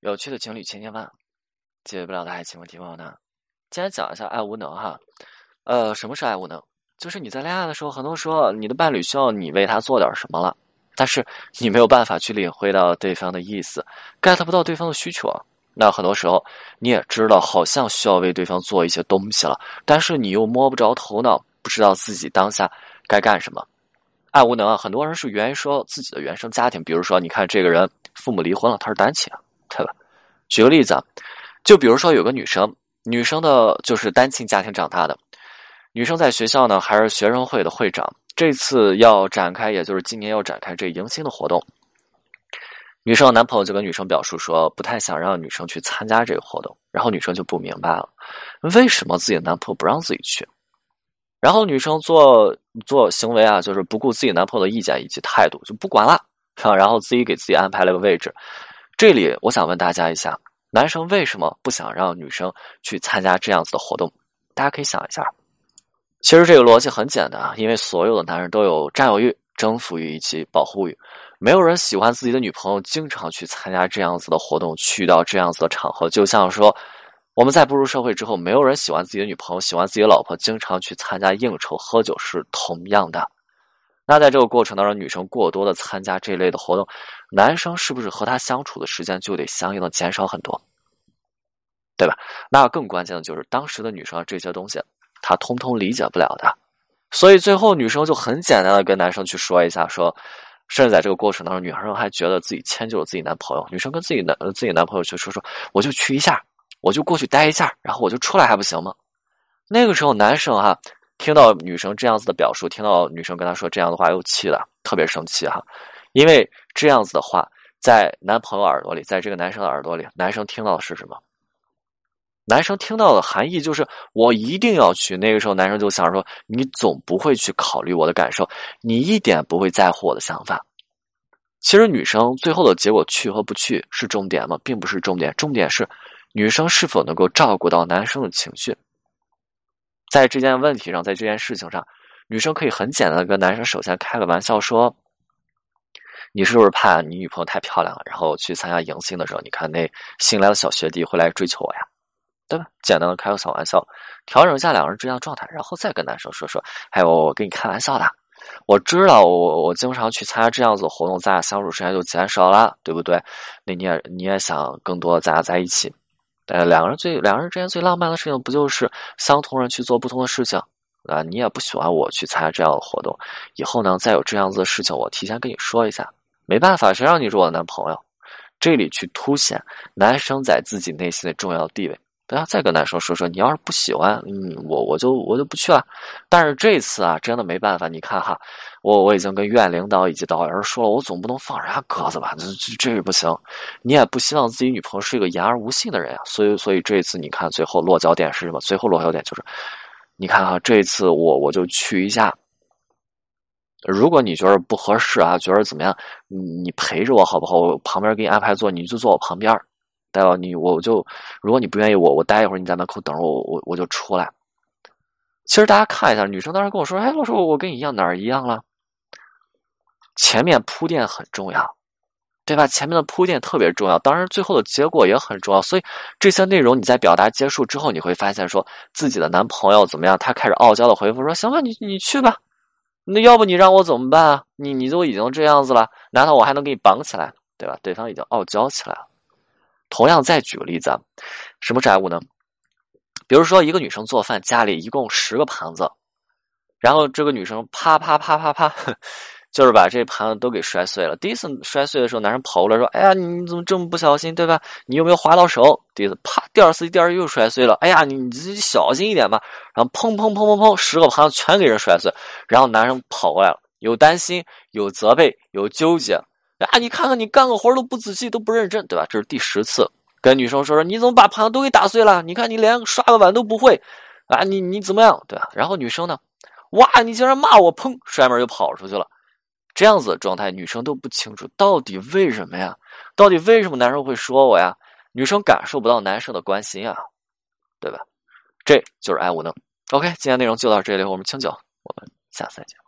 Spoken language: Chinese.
有趣的情侣千千万，解决不了的爱情问题问我呢。今天讲一下爱无能哈。呃，什么是爱无能？就是你在恋爱的时候，很多时候你的伴侣需要你为他做点什么了，但是你没有办法去领会到对方的意思，get 不到对方的需求。那很多时候你也知道，好像需要为对方做一些东西了，但是你又摸不着头脑，不知道自己当下该干什么。爱无能啊，很多人是源于说自己的原生家庭，比如说，你看这个人父母离婚了，他是单亲，对吧？举个例子啊，就比如说有个女生，女生的就是单亲家庭长大的，女生在学校呢还是学生会的会长，这次要展开，也就是今年要展开这迎新的活动。女生的男朋友就跟女生表述说，不太想让女生去参加这个活动，然后女生就不明白了，为什么自己的男朋友不让自己去？然后女生做做行为啊，就是不顾自己男朋友的意见以及态度，就不管了，然后自己给自己安排了个位置。这里我想问大家一下，男生为什么不想让女生去参加这样子的活动？大家可以想一下。其实这个逻辑很简单，因为所有的男人都有占有欲、征服欲以及保护欲。没有人喜欢自己的女朋友经常去参加这样子的活动，去到这样子的场合。就像说，我们在步入社会之后，没有人喜欢自己的女朋友、喜欢自己的老婆经常去参加应酬、喝酒是同样的。那在这个过程当中，女生过多的参加这类的活动，男生是不是和她相处的时间就得相应的减少很多？对吧？那更关键的就是当时的女生这些东西，她通通理解不了的。所以最后女生就很简单的跟男生去说一下，说。甚至在这个过程当中，女生还觉得自己迁就了自己男朋友。女生跟自己男自己男朋友去说说，我就去一下，我就过去待一下，然后我就出来，还不行吗？那个时候，男生哈听到女生这样子的表述，听到女生跟他说这样的话，又气了，特别生气哈。因为这样子的话，在男朋友耳朵里，在这个男生的耳朵里，男生听到的是什么？男生听到的含义就是我一定要去。那个时候，男生就想说：“你总不会去考虑我的感受，你一点不会在乎我的想法。”其实，女生最后的结果去和不去是重点吗？并不是重点，重点是女生是否能够照顾到男生的情绪。在这件问题上，在这件事情上，女生可以很简单的跟男生首先开个玩笑说：“你是不是怕你女朋友太漂亮了？然后去参加迎新的时候，你看那新来的小学弟会来追求我呀？”对吧？简单的开个小玩笑，调整一下两个人之间的状态，然后再跟男生说说。还有，我跟你开玩笑的，我知道我我经常去参加这样子的活动，咱俩相处时间就减少了，对不对？那你也你也想更多咱俩在一起？呃，两个人最两个人之间最浪漫的事情，不就是相同人去做不同的事情啊？你也不喜欢我去参加这样的活动，以后呢，再有这样子的事情，我提前跟你说一下。没办法，谁让你是我的男朋友？这里去凸显男生在自己内心的重要地位。不要再跟男生说说，你要是不喜欢，嗯，我我就我就不去了。但是这次啊，真的没办法。你看哈，我我已经跟院领导以及导员说了，我总不能放人家鸽子吧？这这这不行。你也不希望自己女朋友是一个言而无信的人啊。所以所以这一次，你看最后落脚点是什么？最后落脚点就是，你看哈，这一次我我就去一下。如果你觉得不合适啊，觉得怎么样？你你陪着我好不好？我旁边给你安排座，你就坐我旁边。待会你我就，如果你不愿意我，我待一会儿，你在门口等着我，我我就出来。其实大家看一下，女生当时跟我说：“哎，老师，我跟你一样，哪儿一样了？”前面铺垫很重要，对吧？前面的铺垫特别重要，当然最后的结果也很重要。所以这些内容你在表达结束之后，你会发现说自己的男朋友怎么样？他开始傲娇的回复说：“行吧，你你去吧。那要不你让我怎么办啊？你你都已经这样子了，难道我还能给你绑起来？对吧？对方已经傲娇起来了。”同样，再举个例子，什么债务呢？比如说，一个女生做饭，家里一共十个盘子，然后这个女生啪啪啪啪啪，就是把这盘子都给摔碎了。第一次摔碎的时候，男生跑过来说：“哎呀，你怎么这么不小心，对吧？你有没有划到手？”第一次啪，第二次第二次又摔碎了。哎呀，你你自己小心一点吧。然后砰砰砰砰砰，十个盘子全给人摔碎。然后男生跑过来了，有担心，有责备，有纠结。啊！你看看，你干个活都不仔细，都不认真，对吧？这是第十次跟女生说说，你怎么把盘子都给打碎了？你看你连刷个碗都不会，啊！你你怎么样？对吧？然后女生呢？哇！你竟然骂我！砰！摔门就跑出去了。这样子的状态，女生都不清楚到底为什么呀？到底为什么男生会说我呀？女生感受不到男生的关心啊，对吧？这就是爱无能。OK，今天内容就到这里，我们清酒，我们下次再见。